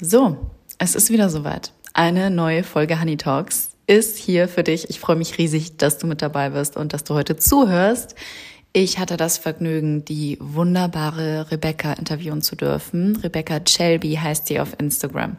So, es ist wieder soweit. Eine neue Folge Honey Talks ist hier für dich. Ich freue mich riesig, dass du mit dabei bist und dass du heute zuhörst. Ich hatte das Vergnügen, die wunderbare Rebecca interviewen zu dürfen. Rebecca Shelby heißt sie auf Instagram.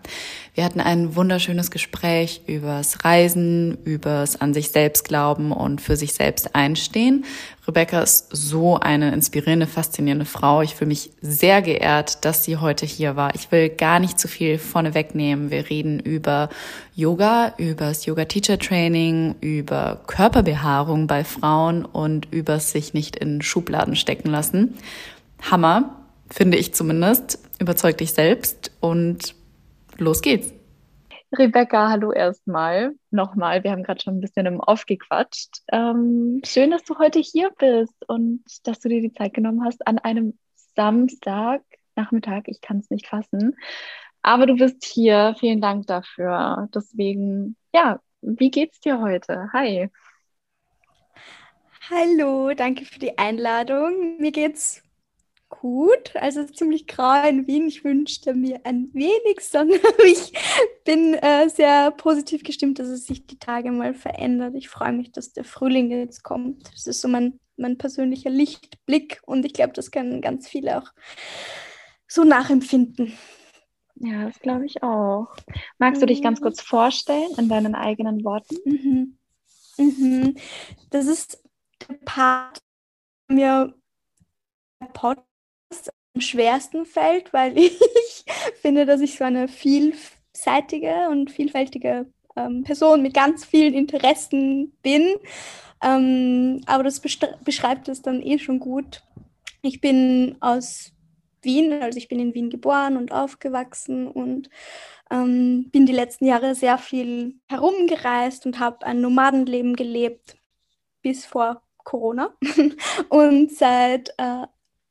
Wir hatten ein wunderschönes Gespräch übers Reisen, übers an sich selbst glauben und für sich selbst einstehen. Rebecca ist so eine inspirierende, faszinierende Frau. Ich fühle mich sehr geehrt, dass sie heute hier war. Ich will gar nicht zu viel vorne wegnehmen. Wir reden über Yoga, über das Yoga Teacher Training, über Körperbehaarung bei Frauen und über sich nicht in Schubladen stecken lassen. Hammer, finde ich zumindest. Überzeug dich selbst und los geht's. Rebecca, hallo erstmal. Nochmal, wir haben gerade schon ein bisschen im Off gequatscht. Ähm, schön, dass du heute hier bist und dass du dir die Zeit genommen hast an einem Samstag, Nachmittag, ich kann es nicht fassen. Aber du bist hier, vielen Dank dafür. Deswegen, ja, wie geht's dir heute? Hi. Hallo, danke für die Einladung. Mir geht's gut, also ziemlich grau in Wien. Ich wünschte mir ein wenig Sonne. Ich bin äh, sehr positiv gestimmt, dass es sich die Tage mal verändert. Ich freue mich, dass der Frühling jetzt kommt. Das ist so mein, mein persönlicher Lichtblick und ich glaube, das können ganz viele auch so nachempfinden. Ja, das glaube ich auch. Magst du dich ganz kurz vorstellen in deinen eigenen Worten? Mhm. Mhm. Das ist der Part, mir Podcast schwersten fällt, weil ich finde, dass ich so eine vielseitige und vielfältige ähm, Person mit ganz vielen Interessen bin. Ähm, aber das beschreibt es dann eh schon gut. Ich bin aus Wien, also ich bin in Wien geboren und aufgewachsen und ähm, bin die letzten Jahre sehr viel herumgereist und habe ein Nomadenleben gelebt bis vor Corona. und seit äh,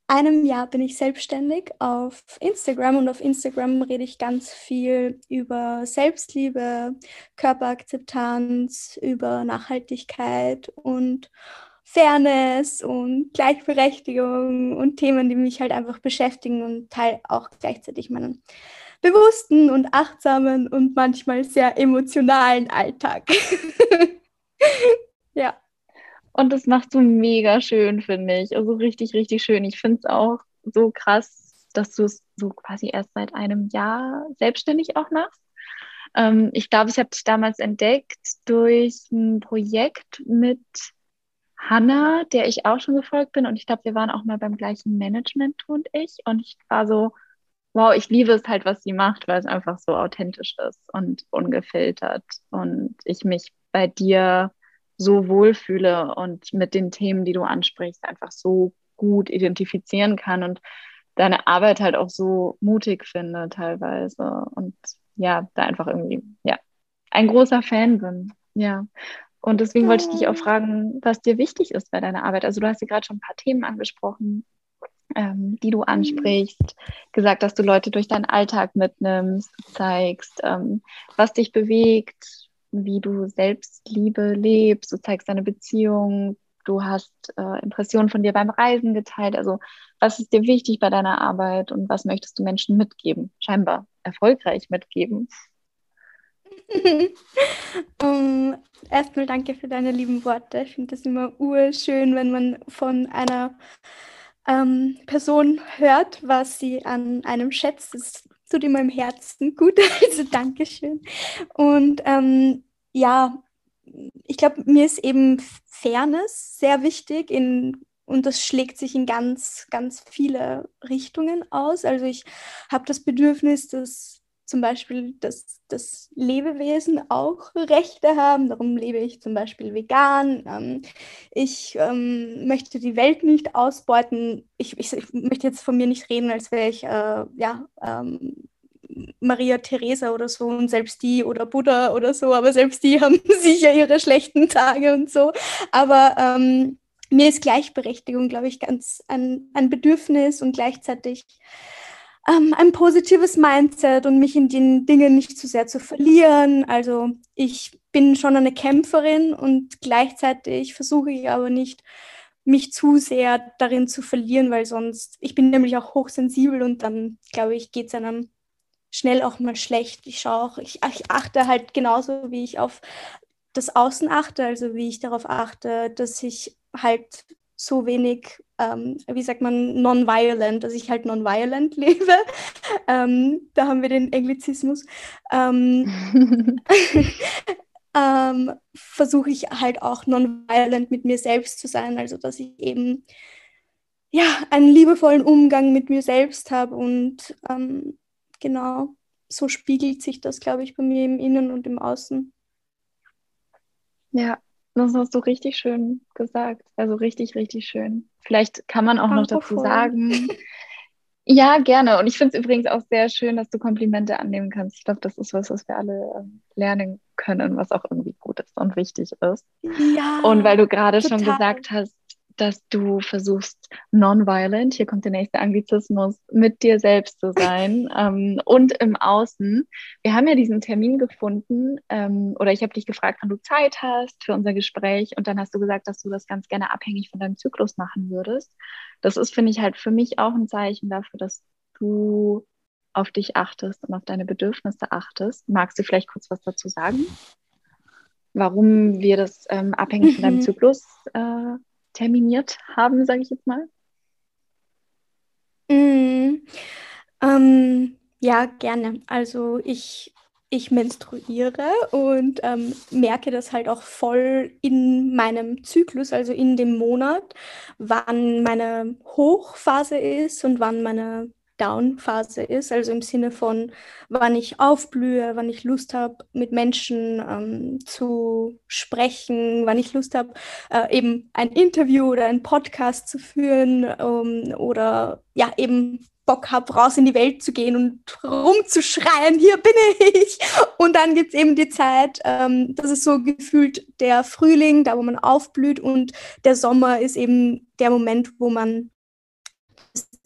einem Jahr bin ich selbstständig auf Instagram und auf Instagram rede ich ganz viel über Selbstliebe, Körperakzeptanz, über Nachhaltigkeit und Fairness und Gleichberechtigung und Themen, die mich halt einfach beschäftigen und teile auch gleichzeitig meinen bewussten und achtsamen und manchmal sehr emotionalen Alltag. ja. Und das machst du mega schön, finde ich. Also richtig, richtig schön. Ich finde es auch so krass, dass du es so quasi erst seit einem Jahr selbstständig auch machst. Ähm, ich glaube, ich habe dich damals entdeckt durch ein Projekt mit Hannah, der ich auch schon gefolgt bin. Und ich glaube, wir waren auch mal beim gleichen Management, du und ich. Und ich war so, wow, ich liebe es halt, was sie macht, weil es einfach so authentisch ist und ungefiltert. Und ich mich bei dir so wohlfühle und mit den Themen, die du ansprichst, einfach so gut identifizieren kann und deine Arbeit halt auch so mutig finde teilweise und ja, da einfach irgendwie, ja, ein großer Fan bin. Ja. Und deswegen wollte ich dich auch fragen, was dir wichtig ist bei deiner Arbeit. Also du hast ja gerade schon ein paar Themen angesprochen, ähm, die du ansprichst, gesagt, dass du Leute durch deinen Alltag mitnimmst, zeigst, ähm, was dich bewegt, wie du Selbstliebe lebst, du zeigst deine Beziehung, du hast äh, Impressionen von dir beim Reisen geteilt. Also was ist dir wichtig bei deiner Arbeit und was möchtest du Menschen mitgeben? Scheinbar erfolgreich mitgeben. um, erstmal danke für deine lieben Worte. Ich finde das immer urschön, wenn man von einer ähm, Person hört, was sie an einem schätzt. Das tut immer im Herzen gut. Also Dankeschön. Und ähm, ja, ich glaube, mir ist eben Fairness sehr wichtig in, und das schlägt sich in ganz, ganz viele Richtungen aus. Also ich habe das Bedürfnis, dass zum Beispiel, dass, dass Lebewesen auch Rechte haben. Darum lebe ich zum Beispiel vegan. Ähm, ich ähm, möchte die Welt nicht ausbeuten. Ich, ich, ich, möchte jetzt von mir nicht reden, als wäre ich äh, ja, ähm, Maria Theresa oder so und selbst die oder Buddha oder so, aber selbst die haben sicher ihre schlechten Tage und so. Aber ähm, mir ist Gleichberechtigung, glaube ich, ganz ein, ein Bedürfnis und gleichzeitig ähm, ein positives Mindset und mich in den Dingen nicht zu sehr zu verlieren. Also ich bin schon eine Kämpferin und gleichzeitig versuche ich aber nicht, mich zu sehr darin zu verlieren, weil sonst, ich bin nämlich auch hochsensibel und dann, glaube ich, geht es einem schnell auch mal schlecht. Ich schaue auch, ich, ich achte halt genauso, wie ich auf das Außen achte, also wie ich darauf achte, dass ich halt so wenig, ähm, wie sagt man, non-violent, dass ich halt non-violent lebe. Ähm, da haben wir den Englizismus. Ähm, ähm, versuche ich halt auch non-violent mit mir selbst zu sein, also dass ich eben ja einen liebevollen Umgang mit mir selbst habe und ähm, genau so spiegelt sich das, glaube ich, bei mir im Innen und im Außen. Ja, das hast du richtig schön gesagt. Also richtig, richtig schön. Vielleicht kann man auch Danke noch dazu voll. sagen. Ja, gerne. Und ich finde es übrigens auch sehr schön, dass du Komplimente annehmen kannst. Ich glaube, das ist was, was wir alle ähm, lernen können, was auch irgendwie gut ist und wichtig ist. Ja. Und weil du gerade schon gesagt hast, dass du versuchst, nonviolent, hier kommt der nächste Anglizismus, mit dir selbst zu sein ähm, und im Außen. Wir haben ja diesen Termin gefunden ähm, oder ich habe dich gefragt, wann du Zeit hast für unser Gespräch und dann hast du gesagt, dass du das ganz gerne abhängig von deinem Zyklus machen würdest. Das ist, finde ich, halt für mich auch ein Zeichen dafür, dass du auf dich achtest und auf deine Bedürfnisse achtest. Magst du vielleicht kurz was dazu sagen? Warum wir das ähm, abhängig von deinem mhm. Zyklus äh, terminiert haben, sage ich jetzt mal? Mm, ähm, ja, gerne. Also ich, ich menstruiere und ähm, merke das halt auch voll in meinem Zyklus, also in dem Monat, wann meine Hochphase ist und wann meine Down-Phase ist, also im Sinne von, wann ich aufblühe, wann ich Lust habe, mit Menschen ähm, zu sprechen, wann ich Lust habe, äh, eben ein Interview oder einen Podcast zu führen ähm, oder ja, eben Bock habe, raus in die Welt zu gehen und rumzuschreien, hier bin ich. Und dann gibt es eben die Zeit, ähm, das ist so gefühlt der Frühling, da wo man aufblüht und der Sommer ist eben der Moment, wo man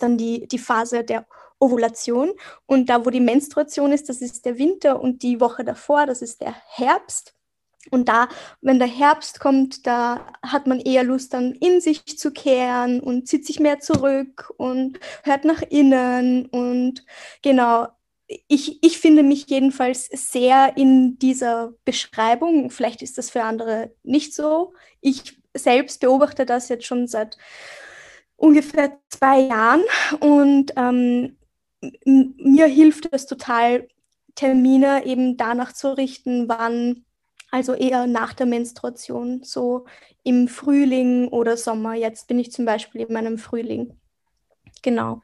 dann die, die Phase der Ovulation. Und da, wo die Menstruation ist, das ist der Winter und die Woche davor, das ist der Herbst. Und da, wenn der Herbst kommt, da hat man eher Lust, dann in sich zu kehren und zieht sich mehr zurück und hört nach innen. Und genau, ich, ich finde mich jedenfalls sehr in dieser Beschreibung. Vielleicht ist das für andere nicht so. Ich selbst beobachte das jetzt schon seit ungefähr zwei Jahren und ähm, mir hilft es total, Termine eben danach zu richten, wann, also eher nach der Menstruation, so im Frühling oder Sommer. Jetzt bin ich zum Beispiel in meinem Frühling. Genau.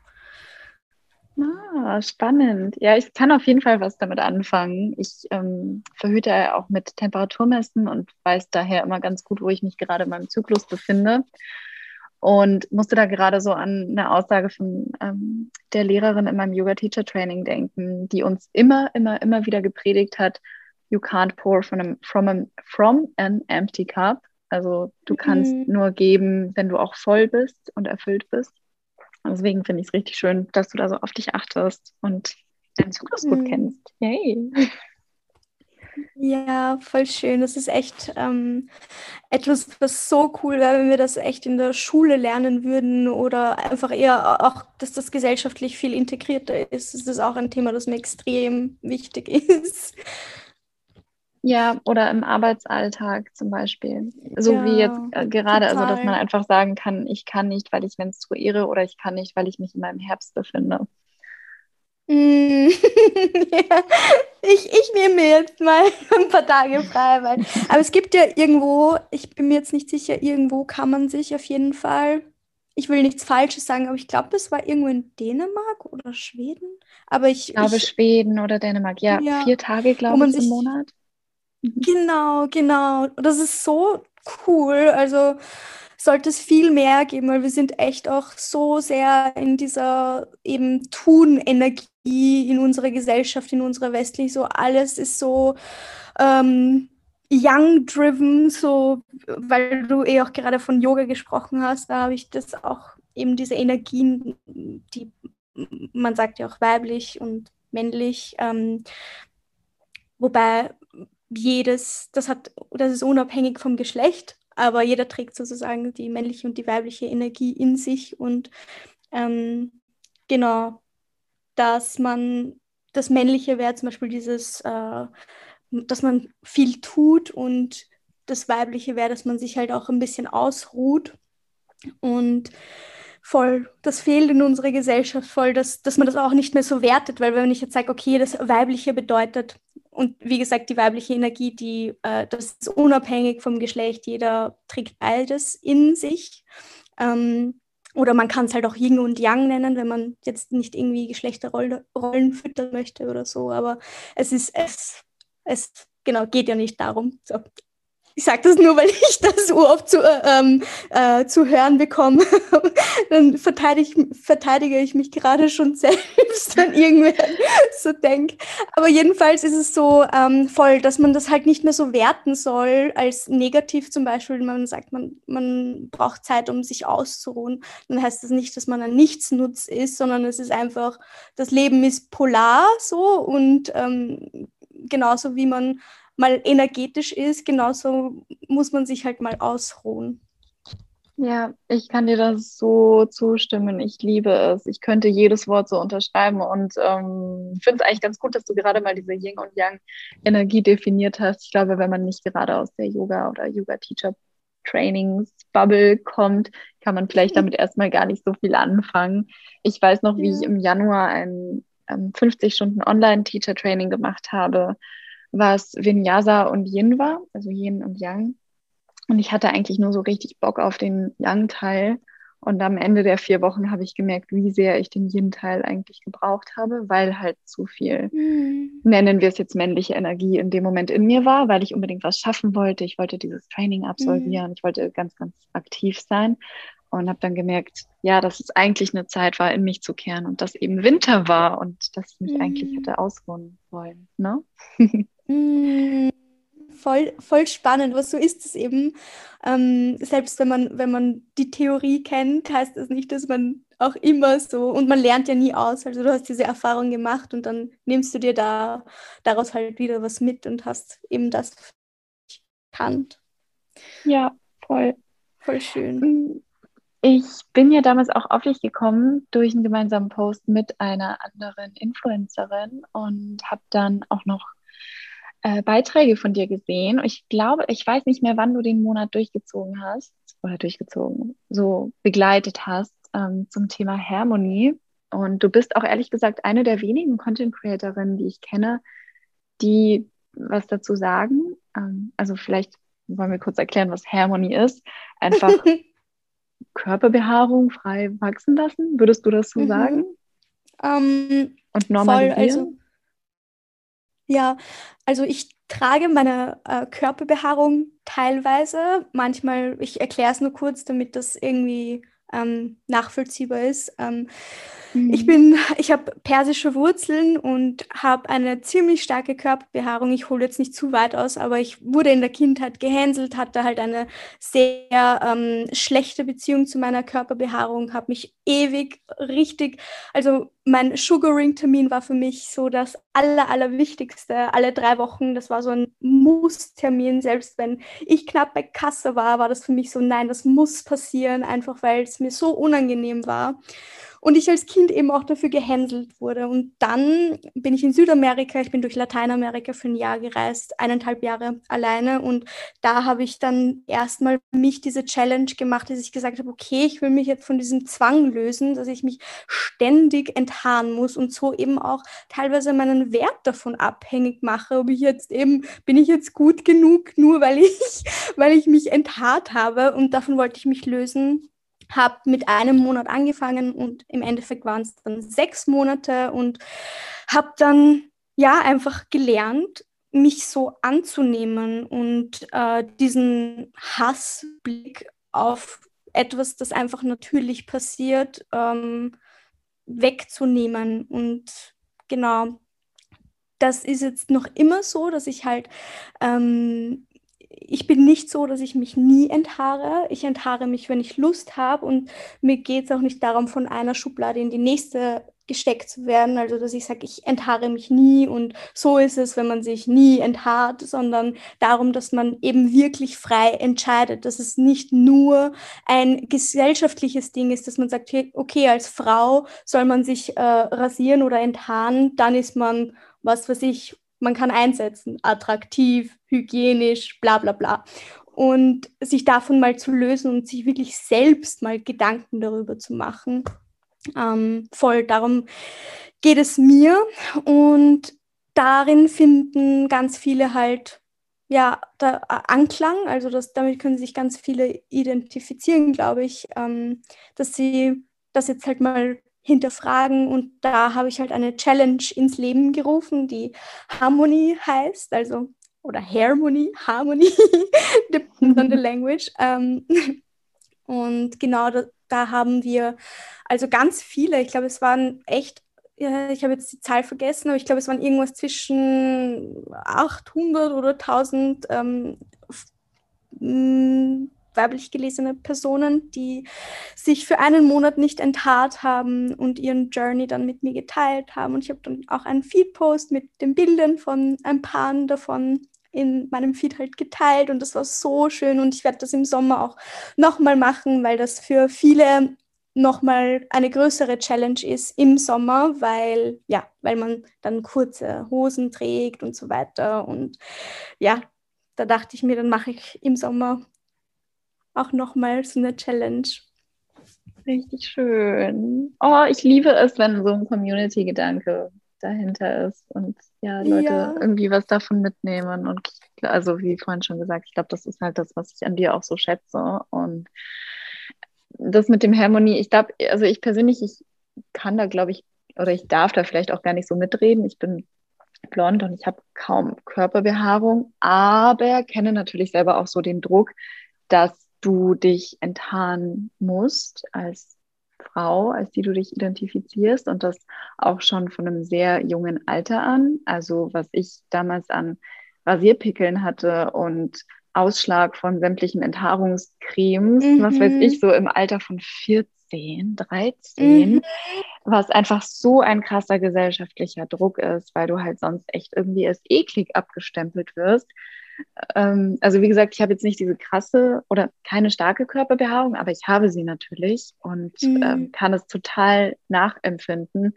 Ah, spannend. Ja, ich kann auf jeden Fall was damit anfangen. Ich ähm, verhüte auch mit Temperaturmessen und weiß daher immer ganz gut, wo ich mich gerade in meinem Zyklus befinde. Und musste da gerade so an eine Aussage von ähm, der Lehrerin in meinem Yoga-Teacher-Training denken, die uns immer, immer, immer wieder gepredigt hat, you can't pour from, a, from, a, from an empty cup. Also du kannst mhm. nur geben, wenn du auch voll bist und erfüllt bist. Deswegen finde ich es richtig schön, dass du da so auf dich achtest und deinen Zyklus mhm. gut kennst. Yay! Ja, voll schön. Das ist echt ähm, etwas, was so cool wäre, wenn wir das echt in der Schule lernen würden oder einfach eher auch, dass das gesellschaftlich viel integrierter ist. Das ist auch ein Thema, das mir extrem wichtig ist. Ja, oder im Arbeitsalltag zum Beispiel. So ja, wie jetzt äh, gerade, total. also dass man einfach sagen kann, ich kann nicht, weil ich menstruiere oder ich kann nicht, weil ich mich in meinem Herbst befinde. Mm, ja, ich, ich nehme mir jetzt mal ein paar Tage frei. Weil, aber es gibt ja irgendwo, ich bin mir jetzt nicht sicher, irgendwo kann man sich auf jeden Fall, ich will nichts Falsches sagen, aber ich glaube, das war irgendwo in Dänemark oder Schweden. Aber ich, ich glaube, ich, Schweden oder Dänemark, ja, ja vier Tage, glaube ich, im Monat. Mhm. Genau, genau. Das ist so cool. Also sollte es viel mehr geben, weil wir sind echt auch so sehr in dieser eben Tun-Energie in unserer Gesellschaft, in unserer westlichen, so alles ist so ähm, young-driven, so, weil du eh auch gerade von Yoga gesprochen hast, da habe ich das auch eben diese Energien, die man sagt ja auch weiblich und männlich, ähm, wobei jedes, das hat, das ist unabhängig vom Geschlecht, aber jeder trägt sozusagen die männliche und die weibliche Energie in sich und ähm, genau, dass man das Männliche wäre zum Beispiel dieses, äh, dass man viel tut und das Weibliche wäre, dass man sich halt auch ein bisschen ausruht. Und voll, das fehlt in unserer Gesellschaft voll, dass, dass man das auch nicht mehr so wertet, weil wenn ich jetzt sage, okay, das Weibliche bedeutet, und wie gesagt, die weibliche Energie, die, äh, das ist unabhängig vom Geschlecht, jeder trägt beides in sich. Ähm, oder man kann es halt auch Yin und Yang nennen, wenn man jetzt nicht irgendwie Geschlechterrollen füttern möchte oder so. Aber es ist, es, es genau, geht ja nicht darum. So, ich sage das nur, weil ich das oft zu, äh, ähm, äh, zu hören bekomme. Dann verteidige, verteidige ich mich gerade schon selbst, wenn irgendwer so denkt. Aber jedenfalls ist es so ähm, voll, dass man das halt nicht mehr so werten soll als negativ zum Beispiel. Man sagt, man, man braucht Zeit, um sich auszuruhen. Dann heißt das nicht, dass man ein Nichtsnutz ist, sondern es ist einfach, das Leben ist polar so und ähm, genauso wie man mal energetisch ist, genauso muss man sich halt mal ausruhen. Ja, ich kann dir das so zustimmen. Ich liebe es. Ich könnte jedes Wort so unterschreiben und ähm, finde es eigentlich ganz gut, dass du gerade mal diese Yin und Yang Energie definiert hast. Ich glaube, wenn man nicht gerade aus der Yoga oder Yoga Teacher Trainings Bubble kommt, kann man vielleicht damit erstmal gar nicht so viel anfangen. Ich weiß noch, wie ich im Januar ein ähm, 50 Stunden Online Teacher Training gemacht habe was Vinyasa und Yin war, also Yin und Yang. Und ich hatte eigentlich nur so richtig Bock auf den Yang-Teil. Und am Ende der vier Wochen habe ich gemerkt, wie sehr ich den Yin-Teil eigentlich gebraucht habe, weil halt zu viel, mhm. nennen wir es jetzt männliche Energie, in dem Moment in mir war, weil ich unbedingt was schaffen wollte. Ich wollte dieses Training absolvieren. Mhm. Ich wollte ganz, ganz aktiv sein und habe dann gemerkt, ja, dass es eigentlich eine Zeit war, in mich zu kehren und dass eben Winter war und dass ich mich mhm. eigentlich hätte ausruhen wollen. Ne? Mm, voll, voll spannend, was so ist es eben. Ähm, selbst wenn man, wenn man die Theorie kennt, heißt das nicht, dass man auch immer so, und man lernt ja nie aus. Also du hast diese Erfahrung gemacht und dann nimmst du dir da daraus halt wieder was mit und hast eben das erkannt. Ja, voll. Voll schön. Mm, ich bin ja damals auch auf dich gekommen durch einen gemeinsamen Post mit einer anderen Influencerin und habe dann auch noch äh, Beiträge von dir gesehen. Ich glaube, ich weiß nicht mehr, wann du den Monat durchgezogen hast oder durchgezogen, so begleitet hast ähm, zum Thema Harmonie. Und du bist auch ehrlich gesagt eine der wenigen Content Creatorinnen, die ich kenne, die was dazu sagen. Ähm, also vielleicht wollen wir kurz erklären, was Harmonie ist. Einfach Körperbehaarung frei wachsen lassen. Würdest du das so mhm. sagen? Um, Und normalisieren? Voll, also ja, also ich trage meine äh, Körperbehaarung teilweise. Manchmal, ich erkläre es nur kurz, damit das irgendwie ähm, nachvollziehbar ist. Ähm, mhm. Ich bin, ich habe persische Wurzeln und habe eine ziemlich starke Körperbehaarung. Ich hole jetzt nicht zu weit aus, aber ich wurde in der Kindheit gehänselt, hatte halt eine sehr ähm, schlechte Beziehung zu meiner Körperbehaarung, habe mich ewig richtig, also mein Sugaring-Termin war für mich so das aller, allerwichtigste. Alle drei Wochen, das war so ein Muss-Termin. Selbst wenn ich knapp bei Kasse war, war das für mich so, nein, das muss passieren, einfach weil es mir so unangenehm war. Und ich als Kind eben auch dafür gehänselt wurde. Und dann bin ich in Südamerika, ich bin durch Lateinamerika für ein Jahr gereist, eineinhalb Jahre alleine. Und da habe ich dann erstmal mich diese Challenge gemacht, dass ich gesagt habe, okay, ich will mich jetzt von diesem Zwang lösen, dass ich mich ständig enthaaren muss und so eben auch teilweise meinen Wert davon abhängig mache, ob ich jetzt eben, bin ich jetzt gut genug, nur weil ich, weil ich mich enthaart habe. Und davon wollte ich mich lösen habe mit einem Monat angefangen und im Endeffekt waren es dann sechs Monate und habe dann ja einfach gelernt, mich so anzunehmen und äh, diesen Hassblick auf etwas, das einfach natürlich passiert, ähm, wegzunehmen. Und genau, das ist jetzt noch immer so, dass ich halt ähm, ich bin nicht so, dass ich mich nie enthaare. Ich enthaare mich, wenn ich Lust habe und mir geht es auch nicht darum, von einer Schublade in die nächste gesteckt zu werden. Also dass ich sage, ich enthaare mich nie und so ist es, wenn man sich nie enthaart, sondern darum, dass man eben wirklich frei entscheidet, dass es nicht nur ein gesellschaftliches Ding ist, dass man sagt, okay, als Frau soll man sich äh, rasieren oder enthaaren, dann ist man, was weiß ich, man kann einsetzen, attraktiv, hygienisch, bla bla bla. Und sich davon mal zu lösen und sich wirklich selbst mal Gedanken darüber zu machen, ähm, voll darum geht es mir. Und darin finden ganz viele halt ja da, Anklang, also das, damit können sich ganz viele identifizieren, glaube ich, ähm, dass sie das jetzt halt mal hinterfragen und da habe ich halt eine Challenge ins Leben gerufen, die Harmony heißt, also oder Harmony, Harmony, depends on the language. Ähm, und genau da, da haben wir also ganz viele, ich glaube, es waren echt, ich habe jetzt die Zahl vergessen, aber ich glaube, es waren irgendwas zwischen 800 oder 1000 ähm, weiblich gelesene Personen, die sich für einen Monat nicht enthaart haben und ihren Journey dann mit mir geteilt haben. Und ich habe dann auch einen Feed-Post mit den Bildern von ein paar davon in meinem Feed halt geteilt und das war so schön und ich werde das im Sommer auch nochmal machen, weil das für viele nochmal eine größere Challenge ist im Sommer, weil ja, weil man dann kurze Hosen trägt und so weiter. Und ja, da dachte ich mir, dann mache ich im Sommer auch nochmal so eine Challenge. Richtig schön. Oh, ich liebe es, wenn so ein Community-Gedanke dahinter ist und ja, Leute ja. irgendwie was davon mitnehmen. Und also wie vorhin schon gesagt, ich glaube, das ist halt das, was ich an dir auch so schätze. Und das mit dem Harmonie, ich glaube, also ich persönlich, ich kann da, glaube ich, oder ich darf da vielleicht auch gar nicht so mitreden. Ich bin blond und ich habe kaum Körperbehaarung, aber kenne natürlich selber auch so den Druck, dass du dich enthaaren musst als Frau, als die du dich identifizierst und das auch schon von einem sehr jungen Alter an. Also was ich damals an Rasierpickeln hatte und Ausschlag von sämtlichen Enthaarungscremes, mhm. was weiß ich, so im Alter von 14, 13, mhm. was einfach so ein krasser gesellschaftlicher Druck ist, weil du halt sonst echt irgendwie als eklig abgestempelt wirst. Ähm, also wie gesagt, ich habe jetzt nicht diese krasse oder keine starke Körperbehaarung, aber ich habe sie natürlich und mhm. ähm, kann es total nachempfinden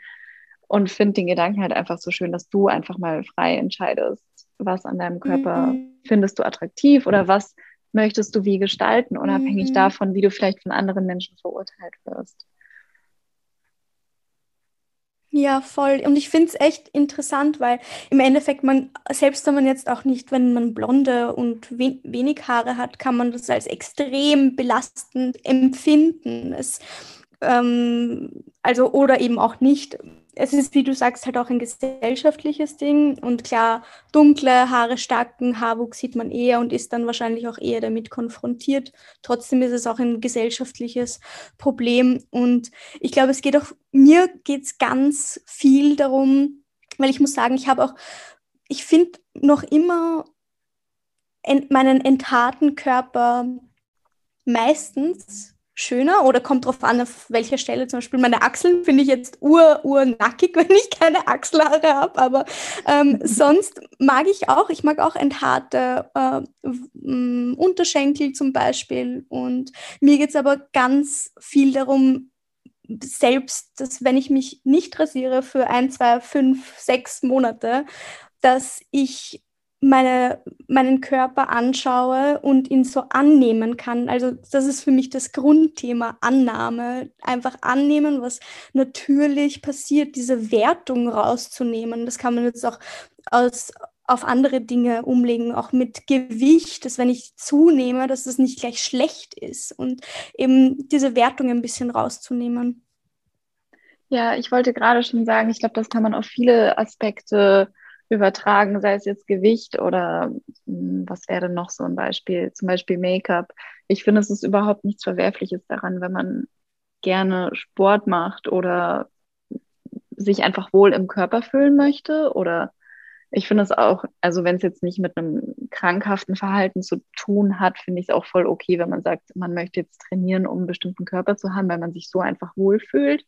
und finde den Gedanken halt einfach so schön, dass du einfach mal frei entscheidest, was an deinem Körper mhm. findest du attraktiv oder was möchtest du wie gestalten, unabhängig mhm. davon, wie du vielleicht von anderen Menschen verurteilt wirst. Ja, voll. Und ich finde es echt interessant, weil im Endeffekt man, selbst wenn man jetzt auch nicht, wenn man blonde und we wenig Haare hat, kann man das als extrem belastend empfinden. Es, ähm, also, oder eben auch nicht es ist, wie du sagst, halt auch ein gesellschaftliches Ding. Und klar, dunkle Haare, starken Haarwuchs sieht man eher und ist dann wahrscheinlich auch eher damit konfrontiert. Trotzdem ist es auch ein gesellschaftliches Problem. Und ich glaube, es geht auch, mir geht es ganz viel darum, weil ich muss sagen, ich habe auch, ich finde noch immer meinen entharten Körper meistens schöner oder kommt drauf an, auf welcher Stelle. Zum Beispiel meine Achseln finde ich jetzt ur, ur nackig, wenn ich keine Achselhaare habe. Aber ähm, sonst mag ich auch, ich mag auch enthaarte äh, Unterschenkel zum Beispiel. Und mir geht es aber ganz viel darum, selbst, dass wenn ich mich nicht rasiere für ein, zwei, fünf, sechs Monate, dass ich meine, meinen Körper anschaue und ihn so annehmen kann. Also das ist für mich das Grundthema Annahme. Einfach annehmen, was natürlich passiert, diese Wertung rauszunehmen. Das kann man jetzt auch aus, auf andere Dinge umlegen, auch mit Gewicht, dass wenn ich zunehme, dass es nicht gleich schlecht ist und eben diese Wertung ein bisschen rauszunehmen. Ja, ich wollte gerade schon sagen, ich glaube, das kann man auf viele Aspekte übertragen, sei es jetzt Gewicht oder hm, was wäre noch so ein Beispiel, zum Beispiel Make-up. Ich finde, es ist überhaupt nichts Verwerfliches daran, wenn man gerne Sport macht oder sich einfach wohl im Körper fühlen möchte oder ich finde es auch, also wenn es jetzt nicht mit einem krankhaften Verhalten zu tun hat, finde ich es auch voll okay, wenn man sagt, man möchte jetzt trainieren, um einen bestimmten Körper zu haben, weil man sich so einfach wohlfühlt.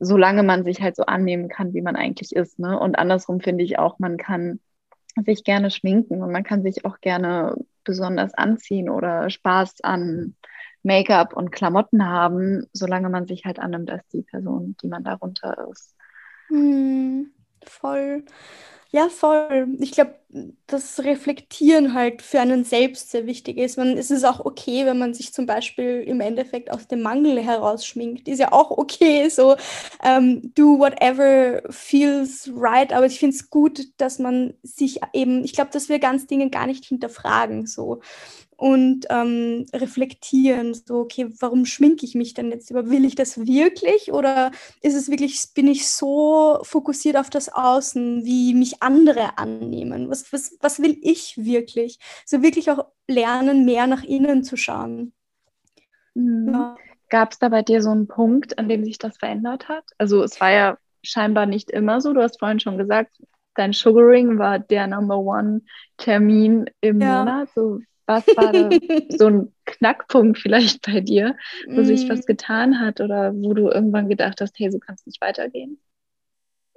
Solange man sich halt so annehmen kann, wie man eigentlich ist. Ne? Und andersrum finde ich auch, man kann sich gerne schminken und man kann sich auch gerne besonders anziehen oder Spaß an Make-up und Klamotten haben, solange man sich halt annimmt als die Person, die man darunter ist. Hm, voll. Ja, voll. Ich glaube, das Reflektieren halt für einen selbst sehr wichtig ist. Man, es ist auch okay, wenn man sich zum Beispiel im Endeffekt aus dem Mangel herausschminkt. Ist ja auch okay, so ähm, do whatever feels right. Aber ich finde es gut, dass man sich eben, ich glaube, dass wir ganz Dinge gar nicht hinterfragen. So und ähm, reflektieren, so, okay, warum schminke ich mich denn jetzt? Will ich das wirklich oder ist es wirklich, bin ich so fokussiert auf das Außen, wie mich andere annehmen? Was, was, was will ich wirklich? So wirklich auch lernen, mehr nach innen zu schauen. Mhm. Ja. Gab es da bei dir so einen Punkt, an dem sich das verändert hat? Also es war ja scheinbar nicht immer so. Du hast vorhin schon gesagt, dein Sugaring war der Number One Termin im ja. Monat. So, was war da so ein Knackpunkt vielleicht bei dir, wo mm. sich was getan hat oder wo du irgendwann gedacht hast, hey, so kann es nicht weitergehen?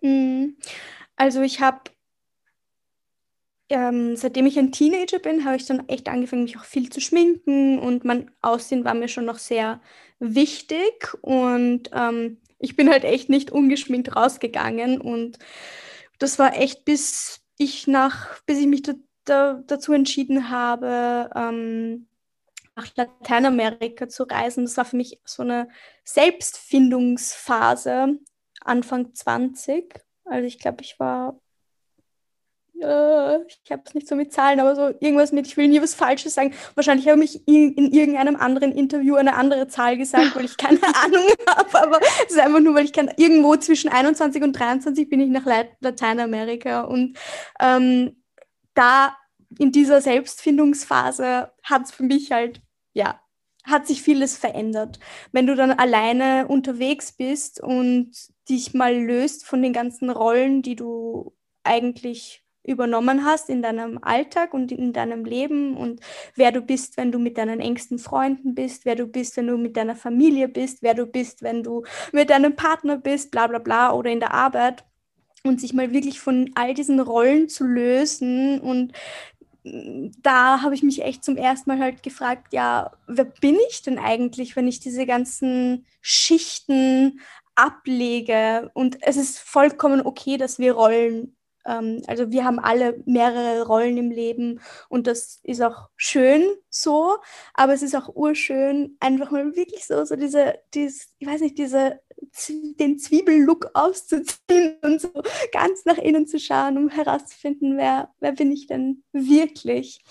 Mm. Also ich habe, ähm, seitdem ich ein Teenager bin, habe ich dann echt angefangen, mich auch viel zu schminken und mein Aussehen war mir schon noch sehr wichtig und ähm, ich bin halt echt nicht ungeschminkt rausgegangen und das war echt bis ich nach, bis ich mich da, dazu entschieden habe, ähm, nach Lateinamerika zu reisen. Das war für mich so eine Selbstfindungsphase, Anfang 20. Also ich glaube, ich war, äh, ich habe es nicht so mit Zahlen, aber so irgendwas mit, ich will nie was Falsches sagen. Wahrscheinlich habe ich in, in, irgendeinem anderen Interview eine andere Zahl gesagt, weil ich keine Ahnung habe, aber es ist einfach nur, weil ich kann, irgendwo zwischen 21 und 23 bin ich nach Lateinamerika und ähm, da in dieser Selbstfindungsphase hat es für mich halt, ja, hat sich vieles verändert. Wenn du dann alleine unterwegs bist und dich mal löst von den ganzen Rollen, die du eigentlich übernommen hast in deinem Alltag und in deinem Leben und wer du bist, wenn du mit deinen engsten Freunden bist, wer du bist, wenn du mit deiner Familie bist, wer du bist, wenn du mit deinem Partner bist, bla bla bla oder in der Arbeit. Und sich mal wirklich von all diesen Rollen zu lösen und da habe ich mich echt zum ersten Mal halt gefragt, ja, wer bin ich denn eigentlich, wenn ich diese ganzen Schichten ablege? Und es ist vollkommen okay, dass wir Rollen ähm, also wir haben alle mehrere Rollen im Leben und das ist auch schön so, aber es ist auch urschön, einfach mal wirklich so, so diese, dieses, ich weiß nicht, diese, den Zwiebellook auszuziehen und so ganz nach innen zu schauen, um herauszufinden, wer, wer bin ich denn wirklich.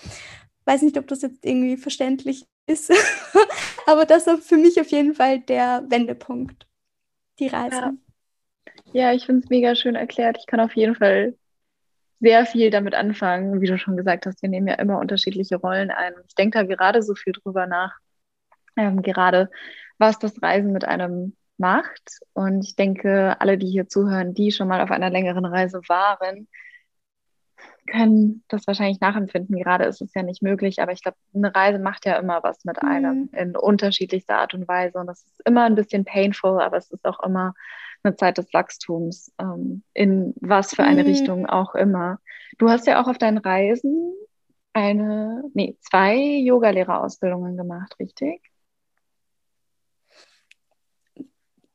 Weiß nicht, ob das jetzt irgendwie verständlich ist, aber das war für mich auf jeden Fall der Wendepunkt, die Reise. Ja. Ja, ich finde es mega schön erklärt. Ich kann auf jeden Fall sehr viel damit anfangen. Wie du schon gesagt hast, wir nehmen ja immer unterschiedliche Rollen ein. Ich denke da gerade so viel drüber nach, ähm, gerade was das Reisen mit einem macht. Und ich denke, alle, die hier zuhören, die schon mal auf einer längeren Reise waren, können das wahrscheinlich nachempfinden. Gerade ist es ja nicht möglich, aber ich glaube, eine Reise macht ja immer was mit einem mhm. in unterschiedlichster Art und Weise. Und das ist immer ein bisschen painful, aber es ist auch immer eine Zeit des Wachstums, ähm, in was für eine mhm. Richtung auch immer. Du hast ja auch auf deinen Reisen eine, nee, zwei Yogalehrerausbildungen gemacht, richtig?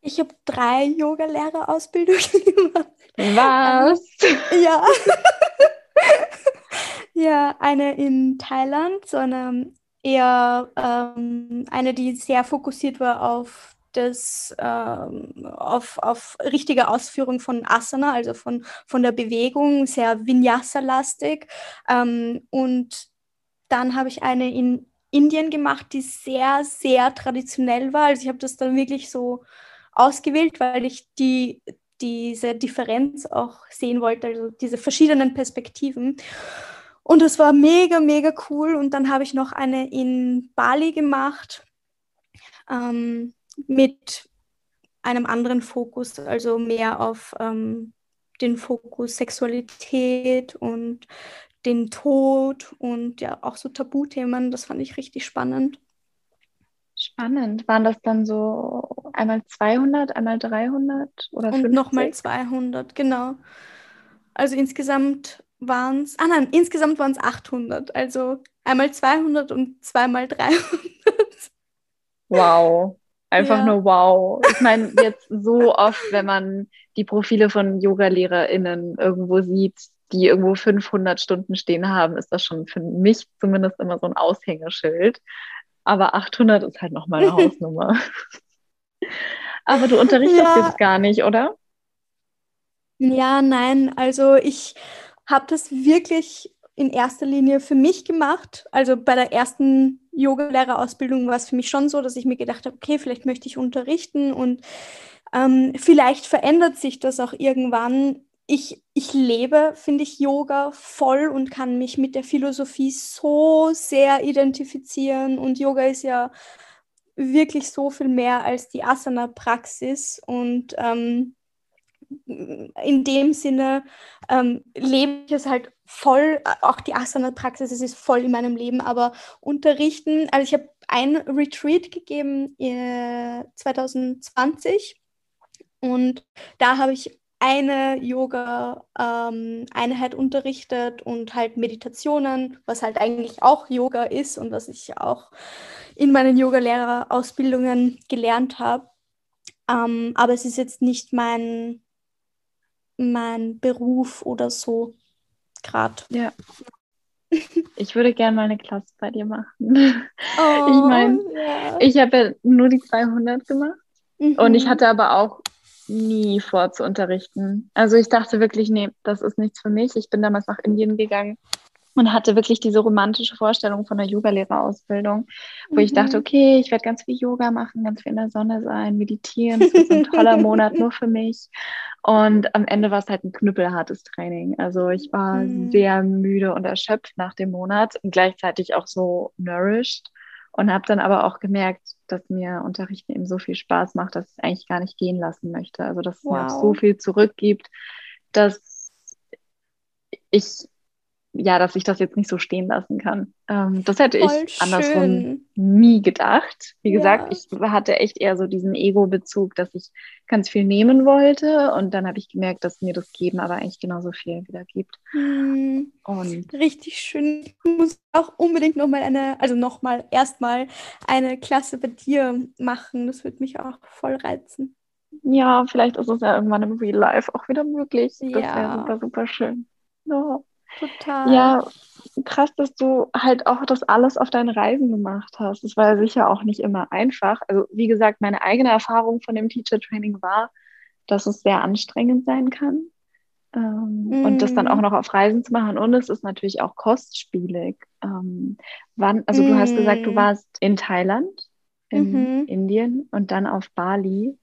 Ich habe drei Yogalehrerausbildungen gemacht. Was? Ähm, ja. ja, eine in Thailand, so eine eher ähm, eine, die sehr fokussiert war auf das ähm, auf, auf richtige Ausführung von Asana, also von, von der Bewegung, sehr Vinyasa-lastig. Ähm, und dann habe ich eine in Indien gemacht, die sehr, sehr traditionell war. Also ich habe das dann wirklich so ausgewählt, weil ich die, diese Differenz auch sehen wollte, also diese verschiedenen Perspektiven. Und das war mega, mega cool. Und dann habe ich noch eine in Bali gemacht. Ähm, mit einem anderen Fokus, also mehr auf ähm, den Fokus Sexualität und den Tod und ja auch so Tabuthemen. Das fand ich richtig spannend. Spannend. Waren das dann so einmal 200, einmal 300 oder Und nochmal 200, genau. Also insgesamt waren es, ah nein, insgesamt waren es 800. Also einmal 200 und zweimal 300. Wow. Einfach ja. nur wow. Ich meine, jetzt so oft, wenn man die Profile von Yoga-LehrerInnen irgendwo sieht, die irgendwo 500 Stunden stehen haben, ist das schon für mich zumindest immer so ein Aushängeschild. Aber 800 ist halt nochmal eine Hausnummer. Aber du unterrichtest ja. jetzt gar nicht, oder? Ja, nein. Also ich habe das wirklich in erster Linie für mich gemacht. Also bei der ersten Yoga-Lehrerausbildung war es für mich schon so, dass ich mir gedacht habe, okay, vielleicht möchte ich unterrichten und ähm, vielleicht verändert sich das auch irgendwann. Ich, ich lebe, finde ich, Yoga voll und kann mich mit der Philosophie so sehr identifizieren. Und Yoga ist ja wirklich so viel mehr als die Asana-Praxis. Und ähm, in dem Sinne ähm, lebe ich es halt voll, auch die Asana-Praxis, es ist voll in meinem Leben, aber unterrichten, also ich habe ein Retreat gegeben äh, 2020 und da habe ich eine Yoga-Einheit ähm, unterrichtet und halt Meditationen, was halt eigentlich auch Yoga ist und was ich auch in meinen Yoga-Lehrerausbildungen gelernt habe. Ähm, aber es ist jetzt nicht mein, mein Beruf oder so gerade. Ja. Ich würde gerne mal eine Klasse bei dir machen. Oh, ich meine, ja. ich habe ja nur die 200 gemacht mhm. und ich hatte aber auch nie vor zu unterrichten. Also ich dachte wirklich, nee, das ist nichts für mich. Ich bin damals nach Indien gegangen und hatte wirklich diese romantische Vorstellung von der Yoga-Lehrerausbildung, wo mhm. ich dachte, mhm. okay, ich werde ganz viel Yoga machen, ganz viel in der Sonne sein, meditieren, das ist ein toller Monat nur für mich. Und am Ende war es halt ein knüppelhartes Training. Also ich war mhm. sehr müde und erschöpft nach dem Monat und gleichzeitig auch so nourished und habe dann aber auch gemerkt, dass mir Unterrichten eben so viel Spaß macht, dass ich es eigentlich gar nicht gehen lassen möchte. Also dass wow. es mir auch so viel zurückgibt, dass ich ja, dass ich das jetzt nicht so stehen lassen kann. Ähm, das hätte Voll ich schön. andersrum nie gedacht. Wie ja. gesagt, ich hatte echt eher so diesen Ego-Bezug, dass ich ganz viel nehmen wollte und dann habe ich gemerkt, dass mir das Geben aber eigentlich genauso viel wieder gibt. Hm. Und Richtig schön. Ich muss auch unbedingt nochmal eine, also nochmal erstmal eine Klasse bei dir machen. Das würde mich auch voll reizen. Ja, vielleicht ist es ja irgendwann im Real Life auch wieder möglich. Das ja. wäre super, super schön. Ja. Total. Ja, krass, dass du halt auch das alles auf deinen Reisen gemacht hast. Das war ja sicher auch nicht immer einfach. Also, wie gesagt, meine eigene Erfahrung von dem Teacher Training war, dass es sehr anstrengend sein kann. Ähm, mm. Und das dann auch mm. noch auf Reisen zu machen. Und es ist natürlich auch kostspielig. Ähm, wann, also, mm. du hast gesagt, du mm. warst in Thailand, in mhm. Indien und dann auf Bali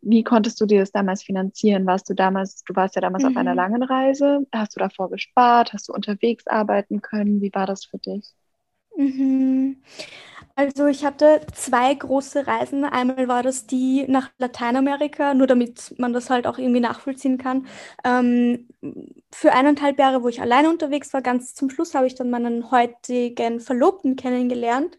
wie konntest du dir das damals finanzieren? Warst du damals, du warst ja damals mhm. auf einer mhm. langen Reise, hast du davor gespart, hast du unterwegs arbeiten können? Wie war das für dich? Mhm. Also ich hatte zwei große Reisen. Einmal war das die nach Lateinamerika, nur damit man das halt auch irgendwie nachvollziehen kann. Ähm, für eineinhalb Jahre, wo ich alleine unterwegs war, ganz zum Schluss habe ich dann meinen heutigen Verlobten kennengelernt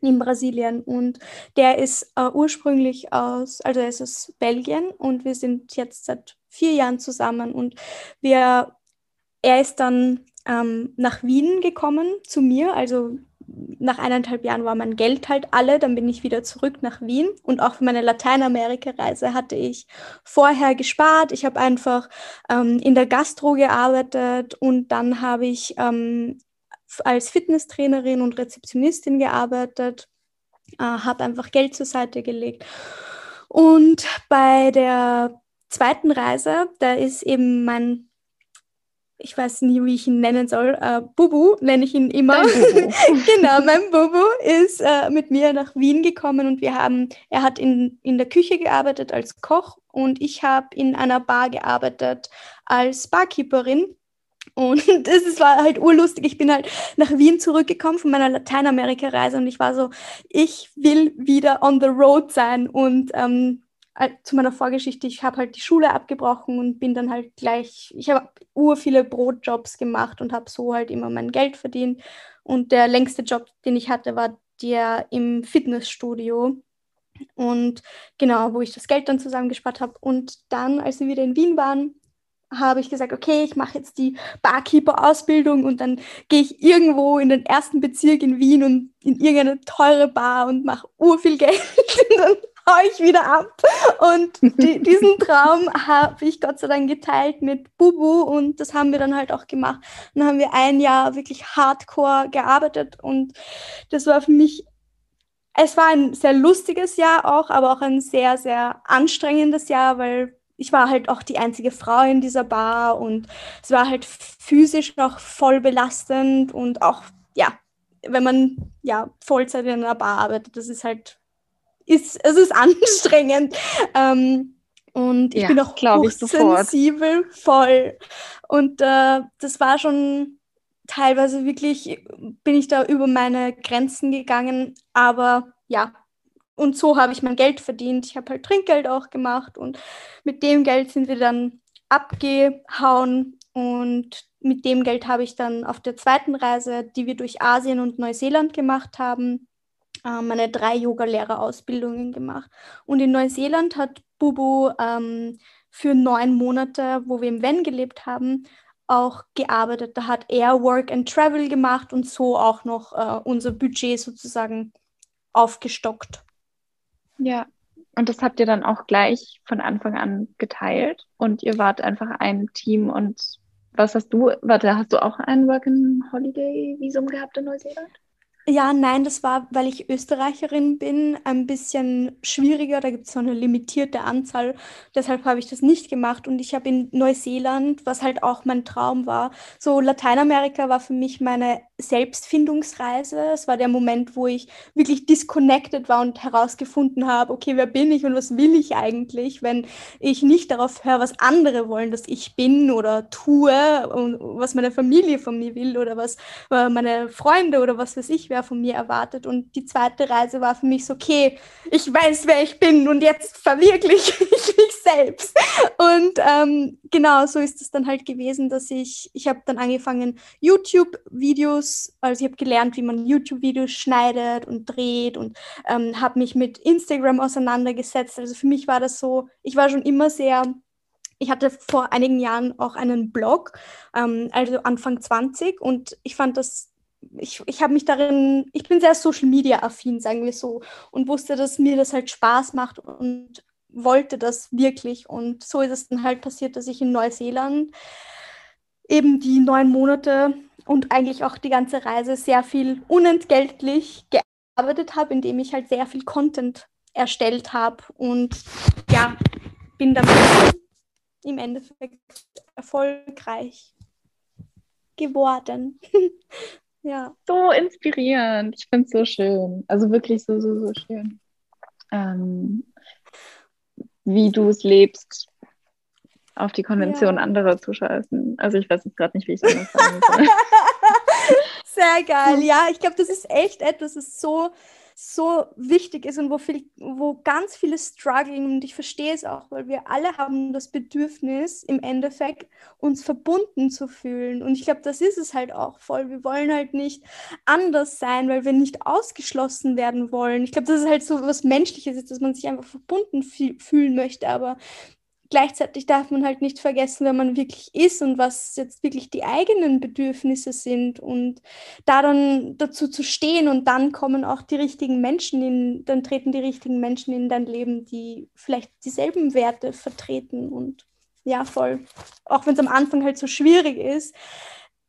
in Brasilien und der ist äh, ursprünglich aus, also er ist aus Belgien und wir sind jetzt seit vier Jahren zusammen und wir, er ist dann ähm, nach Wien gekommen zu mir, also nach eineinhalb Jahren war mein Geld halt alle, dann bin ich wieder zurück nach Wien und auch für meine Lateinamerika-Reise hatte ich vorher gespart. Ich habe einfach ähm, in der Gastro gearbeitet und dann habe ich ähm, als Fitnesstrainerin und Rezeptionistin gearbeitet, äh, habe einfach Geld zur Seite gelegt. Und bei der zweiten Reise, da ist eben mein, ich weiß nie, wie ich ihn nennen soll, äh, Bubu nenne ich ihn immer. genau, mein Bubu ist äh, mit mir nach Wien gekommen und wir haben, er hat in, in der Küche gearbeitet als Koch und ich habe in einer Bar gearbeitet als Barkeeperin. Und es war halt urlustig. Ich bin halt nach Wien zurückgekommen von meiner Lateinamerika-Reise und ich war so, ich will wieder on the road sein. Und ähm, äh, zu meiner Vorgeschichte, ich habe halt die Schule abgebrochen und bin dann halt gleich, ich habe ur viele Brotjobs gemacht und habe so halt immer mein Geld verdient. Und der längste Job, den ich hatte, war der im Fitnessstudio. Und genau, wo ich das Geld dann zusammengespart habe. Und dann, als wir wieder in Wien waren, habe ich gesagt, okay, ich mache jetzt die Barkeeper-Ausbildung und dann gehe ich irgendwo in den ersten Bezirk in Wien und in irgendeine teure Bar und mache urviel Geld und dann haue ich wieder ab. Und die, diesen Traum habe ich Gott sei Dank geteilt mit Bubu und das haben wir dann halt auch gemacht. Dann haben wir ein Jahr wirklich hardcore gearbeitet und das war für mich es war ein sehr lustiges Jahr auch, aber auch ein sehr, sehr anstrengendes Jahr, weil ich war halt auch die einzige Frau in dieser Bar und es war halt physisch noch voll belastend und auch, ja, wenn man ja Vollzeit in einer Bar arbeitet, das ist halt, ist, es ist anstrengend. Ähm, und ich ja, bin auch hochsensibel, voll. Und äh, das war schon teilweise wirklich, bin ich da über meine Grenzen gegangen. Aber ja, und so habe ich mein Geld verdient. Ich habe halt Trinkgeld auch gemacht und mit dem Geld sind wir dann abgehauen und mit dem Geld habe ich dann auf der zweiten Reise, die wir durch Asien und Neuseeland gemacht haben, äh, meine drei Yoga-Lehrerausbildungen gemacht. Und in Neuseeland hat Bubu ähm, für neun Monate, wo wir im Van gelebt haben, auch gearbeitet. Da hat er Work and Travel gemacht und so auch noch äh, unser Budget sozusagen aufgestockt. Ja, und das habt ihr dann auch gleich von Anfang an geteilt und ihr wart einfach ein Team und was hast du, warte, hast du auch ein Working Holiday Visum gehabt in Neuseeland? Ja, nein, das war, weil ich Österreicherin bin, ein bisschen schwieriger. Da gibt es so eine limitierte Anzahl. Deshalb habe ich das nicht gemacht. Und ich habe in Neuseeland, was halt auch mein Traum war, so Lateinamerika war für mich meine Selbstfindungsreise. Es war der Moment, wo ich wirklich disconnected war und herausgefunden habe, okay, wer bin ich und was will ich eigentlich, wenn ich nicht darauf höre, was andere wollen, dass ich bin oder tue und was meine Familie von mir will oder was äh, meine Freunde oder was weiß ich wer von mir erwartet. Und die zweite Reise war für mich so, okay, ich weiß, wer ich bin und jetzt verwirkliche ich mich selbst. Und ähm, genau so ist es dann halt gewesen, dass ich, ich habe dann angefangen, YouTube-Videos, also ich habe gelernt, wie man YouTube-Videos schneidet und dreht und ähm, habe mich mit Instagram auseinandergesetzt. Also für mich war das so, ich war schon immer sehr ich hatte vor einigen Jahren auch einen Blog, ähm, also Anfang 20, und ich fand das ich, ich habe mich darin, ich bin sehr Social Media affin, sagen wir so, und wusste, dass mir das halt Spaß macht und wollte das wirklich. Und so ist es dann halt passiert, dass ich in Neuseeland eben die neun Monate und eigentlich auch die ganze Reise sehr viel unentgeltlich gearbeitet habe, indem ich halt sehr viel Content erstellt habe und ja, bin damit im Endeffekt erfolgreich geworden. Ja. So inspirierend. Ich finde es so schön. Also wirklich so, so, so schön. Ähm, wie du es lebst, auf die Konvention ja. anderer zu scheißen. Also ich weiß jetzt gerade nicht, wie ich das sagen soll. Sehr geil. Ja, ich glaube, das ist echt etwas, das ist so so wichtig ist und wo, viel, wo ganz viele struggling und ich verstehe es auch, weil wir alle haben das Bedürfnis, im Endeffekt uns verbunden zu fühlen. Und ich glaube, das ist es halt auch voll. Wir wollen halt nicht anders sein, weil wir nicht ausgeschlossen werden wollen. Ich glaube, das ist halt so was Menschliches, dass man sich einfach verbunden fühlen möchte. Aber gleichzeitig darf man halt nicht vergessen, wer man wirklich ist und was jetzt wirklich die eigenen Bedürfnisse sind und da dann dazu zu stehen und dann kommen auch die richtigen Menschen in, dann treten die richtigen Menschen in dein Leben, die vielleicht dieselben Werte vertreten und ja, voll. Auch wenn es am Anfang halt so schwierig ist,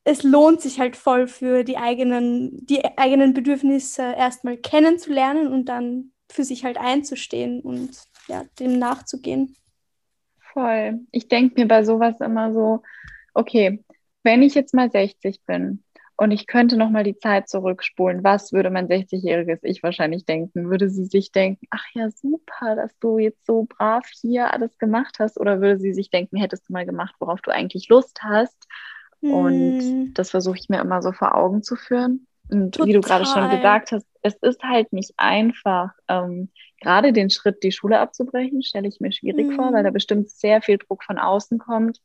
es lohnt sich halt voll für die eigenen, die eigenen Bedürfnisse erstmal kennenzulernen und dann für sich halt einzustehen und ja, dem nachzugehen. Voll. Ich denke mir bei sowas immer so, okay, wenn ich jetzt mal 60 bin und ich könnte noch mal die Zeit zurückspulen, was würde mein 60-jähriges Ich wahrscheinlich denken? Würde sie sich denken, ach ja, super, dass du jetzt so brav hier alles gemacht hast? Oder würde sie sich denken, hättest du mal gemacht, worauf du eigentlich Lust hast? Hm. Und das versuche ich mir immer so vor Augen zu führen. Und Total. wie du gerade schon gesagt hast, es ist halt nicht einfach. Ähm, gerade den Schritt, die Schule abzubrechen, stelle ich mir schwierig mhm. vor, weil da bestimmt sehr viel Druck von außen kommt.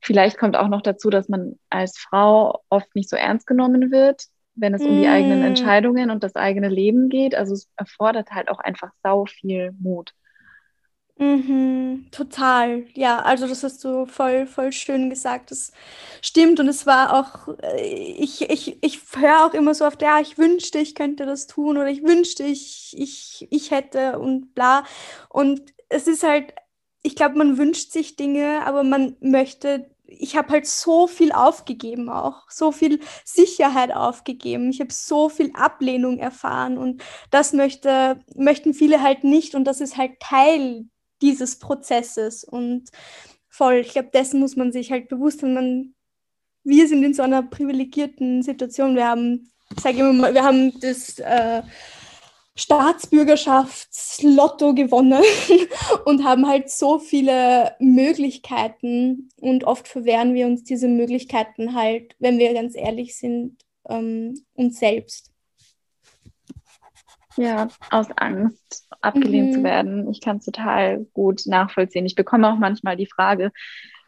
Vielleicht kommt auch noch dazu, dass man als Frau oft nicht so ernst genommen wird. wenn es um die eigenen mm. Entscheidungen und das eigene Leben geht. Also es erfordert halt auch einfach sau viel Mut. Mhm, total. Ja, also das hast du voll, voll schön gesagt. Das stimmt und es war auch, äh, ich, ich, ich höre auch immer so oft, ja, ich wünschte, ich könnte das tun oder ich wünschte, ich, ich, ich hätte und bla. Und es ist halt, ich glaube, man wünscht sich Dinge, aber man möchte ich habe halt so viel aufgegeben auch, so viel Sicherheit aufgegeben. Ich habe so viel Ablehnung erfahren und das möchte, möchten viele halt nicht und das ist halt Teil dieses Prozesses und voll, ich glaube, dessen muss man sich halt bewusst sein. Wir sind in so einer privilegierten Situation. Wir haben, ich sage immer mal, wir haben das äh, Staatsbürgerschaftslotto gewonnen und haben halt so viele Möglichkeiten und oft verwehren wir uns diese Möglichkeiten halt, wenn wir ganz ehrlich sind, ähm, uns selbst. Ja, aus Angst, abgelehnt mhm. zu werden. Ich kann es total gut nachvollziehen. Ich bekomme auch manchmal die Frage,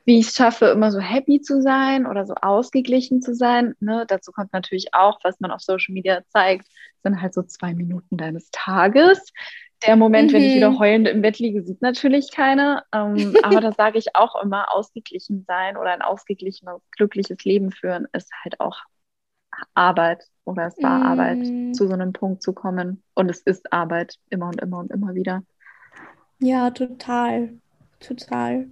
wie ich es schaffe, immer so happy zu sein oder so ausgeglichen zu sein. Ne? Dazu kommt natürlich auch, was man auf Social Media zeigt, sind halt so zwei Minuten deines Tages. Der Moment, mhm. wenn ich wieder mhm. heulend im Bett liege, sieht natürlich keiner. Ähm, aber da sage ich auch immer, ausgeglichen sein oder ein ausgeglichenes, glückliches Leben führen ist halt auch Arbeit oder es war mm. Arbeit, zu so einem Punkt zu kommen. Und es ist Arbeit, immer und immer und immer wieder. Ja, total. Total.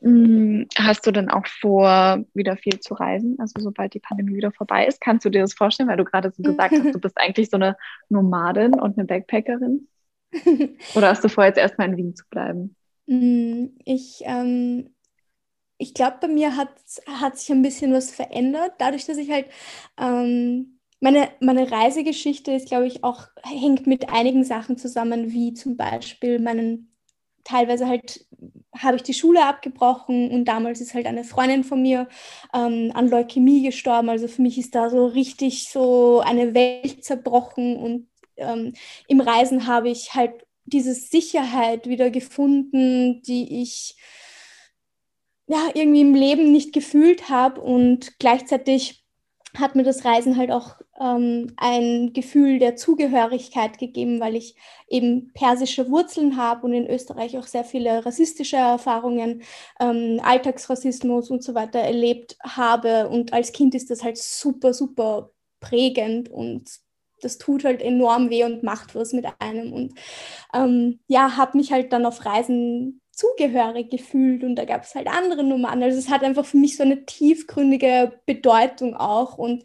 Mm, hast du denn auch vor, wieder viel zu reisen? Also sobald die Pandemie wieder vorbei ist, kannst du dir das vorstellen, weil du gerade so gesagt hast, du bist eigentlich so eine Nomadin und eine Backpackerin? Oder hast du vor, jetzt erstmal in Wien zu bleiben? Mm, ich ähm, ich glaube, bei mir hat, hat sich ein bisschen was verändert, dadurch, dass ich halt ähm, meine, meine Reisegeschichte ist, glaube ich, auch hängt mit einigen Sachen zusammen, wie zum Beispiel meinen, teilweise halt habe ich die Schule abgebrochen und damals ist halt eine Freundin von mir ähm, an Leukämie gestorben. Also für mich ist da so richtig so eine Welt zerbrochen und ähm, im Reisen habe ich halt diese Sicherheit wieder gefunden, die ich ja, irgendwie im Leben nicht gefühlt habe und gleichzeitig hat mir das Reisen halt auch ähm, ein Gefühl der Zugehörigkeit gegeben, weil ich eben persische Wurzeln habe und in Österreich auch sehr viele rassistische Erfahrungen, ähm, Alltagsrassismus und so weiter erlebt habe. Und als Kind ist das halt super, super prägend und das tut halt enorm weh und macht was mit einem. Und ähm, ja, habe mich halt dann auf Reisen zugehörig gefühlt und da gab es halt andere Nummern. Also es hat einfach für mich so eine tiefgründige Bedeutung auch. Und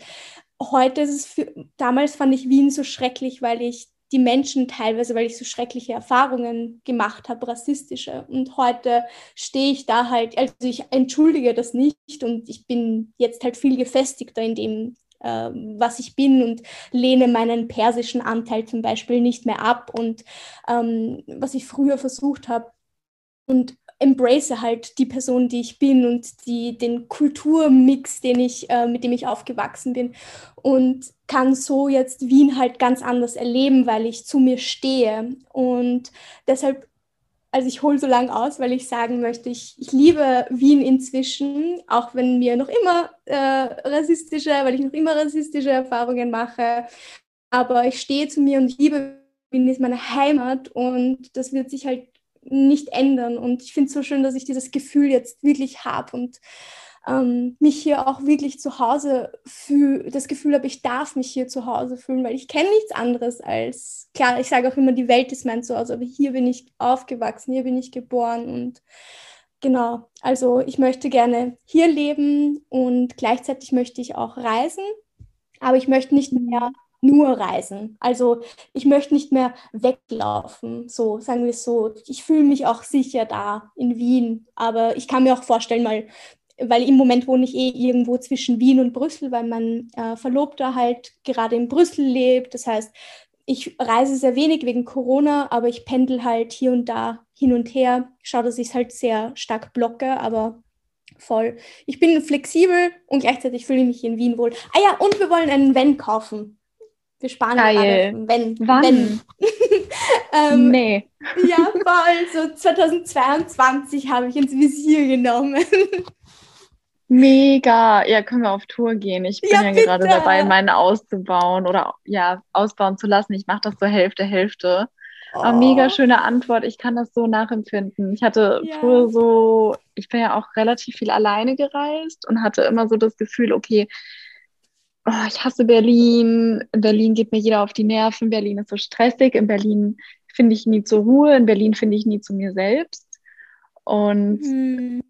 heute ist es für, damals fand ich Wien so schrecklich, weil ich die Menschen teilweise, weil ich so schreckliche Erfahrungen gemacht habe, rassistische. Und heute stehe ich da halt, also ich entschuldige das nicht und ich bin jetzt halt viel gefestigter in dem, äh, was ich bin und lehne meinen persischen Anteil zum Beispiel nicht mehr ab. Und ähm, was ich früher versucht habe, und embrace halt die Person, die ich bin und die, den Kulturmix, den ich, äh, mit dem ich aufgewachsen bin. Und kann so jetzt Wien halt ganz anders erleben, weil ich zu mir stehe. Und deshalb, also ich hole so lange aus, weil ich sagen möchte, ich, ich liebe Wien inzwischen, auch wenn mir noch immer äh, rassistische, weil ich noch immer rassistische Erfahrungen mache. Aber ich stehe zu mir und liebe Wien ist meine Heimat und das wird sich halt nicht ändern. Und ich finde es so schön, dass ich dieses Gefühl jetzt wirklich habe und ähm, mich hier auch wirklich zu Hause fühle, das Gefühl habe, ich darf mich hier zu Hause fühlen, weil ich kenne nichts anderes als, klar, ich sage auch immer, die Welt ist mein Zuhause, aber hier bin ich aufgewachsen, hier bin ich geboren und genau, also ich möchte gerne hier leben und gleichzeitig möchte ich auch reisen, aber ich möchte nicht mehr nur reisen. Also ich möchte nicht mehr weglaufen, so sagen wir es so. Ich fühle mich auch sicher da in Wien, aber ich kann mir auch vorstellen, mal, weil im Moment wohne ich eh irgendwo zwischen Wien und Brüssel, weil mein äh, Verlobter halt gerade in Brüssel lebt. Das heißt, ich reise sehr wenig wegen Corona, aber ich pendel halt hier und da hin und her. Schaue, dass ich es halt sehr stark blocke, aber voll. Ich bin flexibel und gleichzeitig fühle ich mich in Wien wohl. Ah ja, und wir wollen einen Van kaufen. Wir sparen Geil. gerade, wenn. Wann? Wenn. ähm, nee. Ja, voll. So 2022 habe ich ins Visier genommen. Mega. Ja, können wir auf Tour gehen. Ich bin ja, ja gerade dabei, meinen auszubauen oder ja, ausbauen zu lassen. Ich mache das so Hälfte, Hälfte. Oh. Aber mega schöne Antwort. Ich kann das so nachempfinden. Ich hatte ja. früher so, ich bin ja auch relativ viel alleine gereist und hatte immer so das Gefühl, okay, oh, ich hasse Berlin. In Berlin geht mir jeder auf die Nerven. Berlin ist so stressig. In Berlin finde ich nie zur Ruhe. In Berlin finde ich nie zu mir selbst. Und mhm.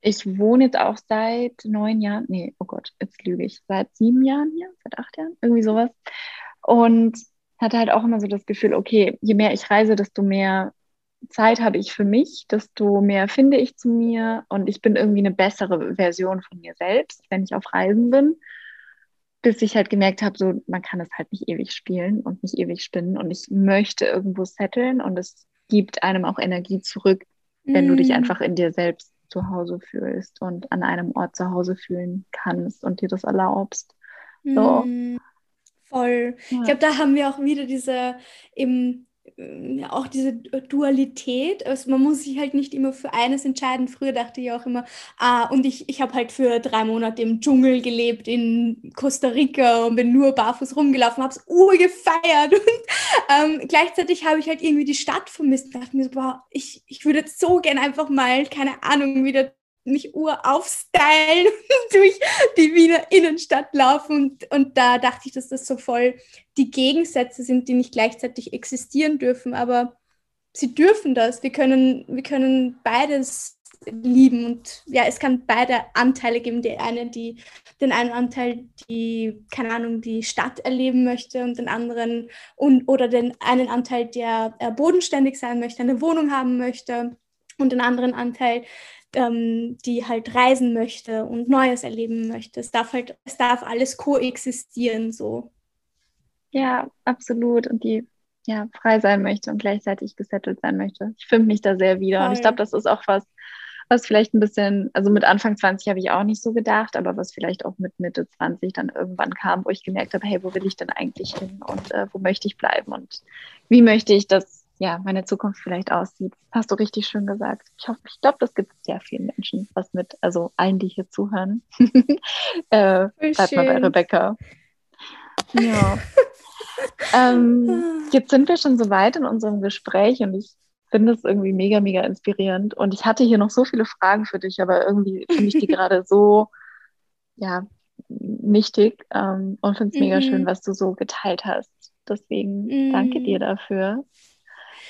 ich wohne jetzt auch seit neun Jahren, nee, oh Gott, jetzt lüge ich, seit sieben Jahren hier, seit acht Jahren, irgendwie sowas. Und hatte halt auch immer so das Gefühl, okay, je mehr ich reise, desto mehr Zeit habe ich für mich, desto mehr finde ich zu mir und ich bin irgendwie eine bessere Version von mir selbst, wenn ich auf Reisen bin. Bis ich halt gemerkt habe, so man kann es halt nicht ewig spielen und nicht ewig spinnen und ich möchte irgendwo setteln und es gibt einem auch Energie zurück, wenn mm. du dich mm. einfach in dir selbst zu Hause fühlst und an einem Ort zu Hause fühlen kannst und dir das erlaubst. So. Mm. Voll. Ja. Ich glaube, da haben wir auch wieder diese eben ja, auch diese Dualität. Also man muss sich halt nicht immer für eines entscheiden. Früher dachte ich auch immer, ah, und ich, ich habe halt für drei Monate im Dschungel gelebt in Costa Rica und bin nur barfuß rumgelaufen, habe es urgefeiert. Und ähm, gleichzeitig habe ich halt irgendwie die Stadt vermisst. Dachte mir so, boah, ich, ich würde jetzt so gern einfach mal, keine Ahnung, wieder mich ur aufstylen durch die Wiener Innenstadt laufen. Und, und da dachte ich, dass das so voll die Gegensätze sind, die nicht gleichzeitig existieren dürfen. Aber sie dürfen das. Wir können, wir können beides lieben und ja, es kann beide Anteile geben. Die eine, die den einen Anteil, die, keine Ahnung, die Stadt erleben möchte und den anderen und oder den einen Anteil, der bodenständig sein möchte, eine Wohnung haben möchte und den anderen Anteil, ähm, die halt reisen möchte und Neues erleben möchte. Es darf halt, es darf alles koexistieren so. Ja, absolut. Und die ja frei sein möchte und gleichzeitig gesettelt sein möchte. Ich finde mich da sehr wieder. Voll. Und ich glaube, das ist auch was, was vielleicht ein bisschen, also mit Anfang 20 habe ich auch nicht so gedacht, aber was vielleicht auch mit Mitte 20 dann irgendwann kam, wo ich gemerkt habe, hey, wo will ich denn eigentlich hin und äh, wo möchte ich bleiben und wie möchte ich das ja, meine Zukunft vielleicht aussieht. Hast du richtig schön gesagt. Ich hoffe, ich glaube, das gibt sehr vielen Menschen was mit, also allen, die hier zuhören. äh, bleib mal bei Rebecca. Ja. ähm, jetzt sind wir schon so weit in unserem Gespräch und ich finde es irgendwie mega, mega inspirierend. Und ich hatte hier noch so viele Fragen für dich, aber irgendwie finde ich die gerade so, ja, wichtig ähm, und finde es mega schön, mhm. was du so geteilt hast. Deswegen mm. danke dir dafür.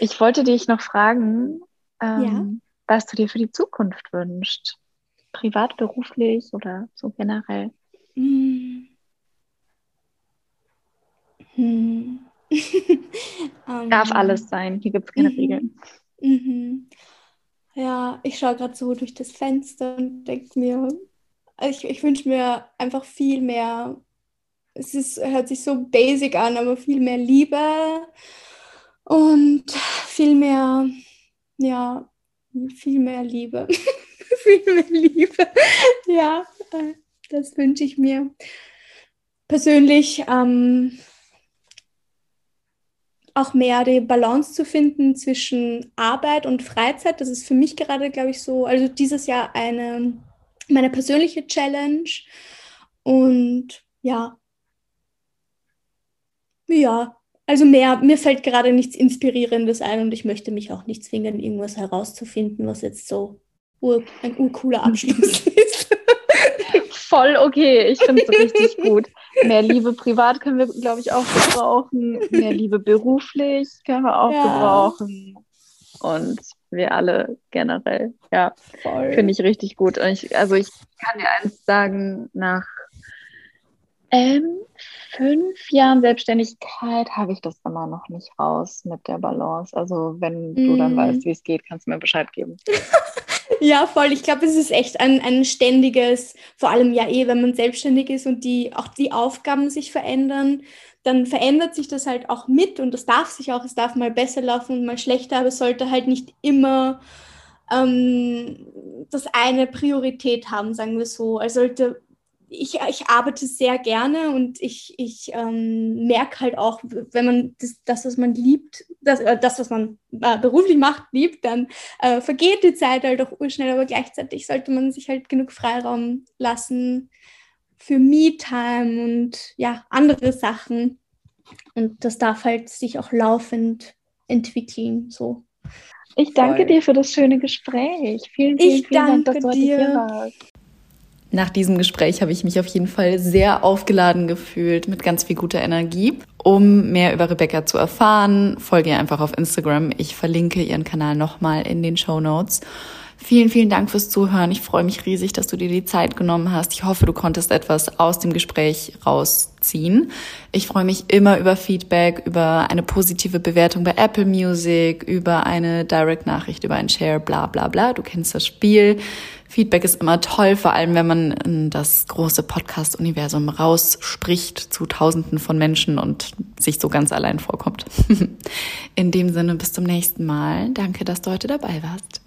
Ich wollte dich noch fragen, ähm, ja? was du dir für die Zukunft wünschst. Privat, beruflich oder so generell? Hm. Hm. um, Darf alles sein, hier gibt es keine mhm. Regeln. Mhm. Ja, ich schaue gerade so durch das Fenster und denke mir, ich, ich wünsche mir einfach viel mehr, es ist, hört sich so basic an, aber viel mehr Liebe, und viel mehr, ja, viel mehr Liebe. viel mehr Liebe. ja, äh, das wünsche ich mir. Persönlich ähm, auch mehr die Balance zu finden zwischen Arbeit und Freizeit. Das ist für mich gerade, glaube ich, so, also dieses Jahr eine, meine persönliche Challenge. Und ja, ja, also mehr, mir fällt gerade nichts Inspirierendes ein und ich möchte mich auch nicht zwingen, irgendwas herauszufinden, was jetzt so ur, ein urcooler Abschluss ist. Voll okay, ich finde es richtig gut. Mehr Liebe privat können wir, glaube ich, auch gebrauchen. Mehr Liebe beruflich können wir auch ja. gebrauchen. Und wir alle generell. Ja, finde ich richtig gut. Und ich, also ich kann dir eins sagen, nach ähm, fünf Jahren Selbstständigkeit habe ich das immer noch nicht raus mit der Balance. Also wenn du dann mm. weißt, wie es geht, kannst du mir Bescheid geben. ja, voll. Ich glaube, es ist echt ein, ein ständiges, vor allem ja eh, wenn man selbstständig ist und die, auch die Aufgaben sich verändern, dann verändert sich das halt auch mit und das darf sich auch, es darf mal besser laufen und mal schlechter, aber es sollte halt nicht immer ähm, das eine Priorität haben, sagen wir so. Es sollte ich, ich arbeite sehr gerne und ich, ich ähm, merke halt auch, wenn man das, das was man liebt, das, äh, das was man äh, beruflich macht, liebt, dann äh, vergeht die Zeit halt auch urschnell, aber gleichzeitig sollte man sich halt genug Freiraum lassen für Me-Time und ja, andere Sachen. Und das darf halt sich auch laufend entwickeln. So. Ich danke Voll. dir für das schöne Gespräch. Vielen, vielen, ich vielen Dank, dass du heute dir. hier warst. Nach diesem Gespräch habe ich mich auf jeden Fall sehr aufgeladen gefühlt mit ganz viel guter Energie. Um mehr über Rebecca zu erfahren, folge ihr einfach auf Instagram. Ich verlinke ihren Kanal nochmal in den Show Notes. Vielen, vielen Dank fürs Zuhören. Ich freue mich riesig, dass du dir die Zeit genommen hast. Ich hoffe, du konntest etwas aus dem Gespräch rausziehen. Ich freue mich immer über Feedback, über eine positive Bewertung bei Apple Music, über eine Direct-Nachricht, über ein Share, bla bla bla. Du kennst das Spiel. Feedback ist immer toll, vor allem wenn man in das große Podcast-Universum rausspricht zu Tausenden von Menschen und sich so ganz allein vorkommt. In dem Sinne, bis zum nächsten Mal. Danke, dass du heute dabei warst.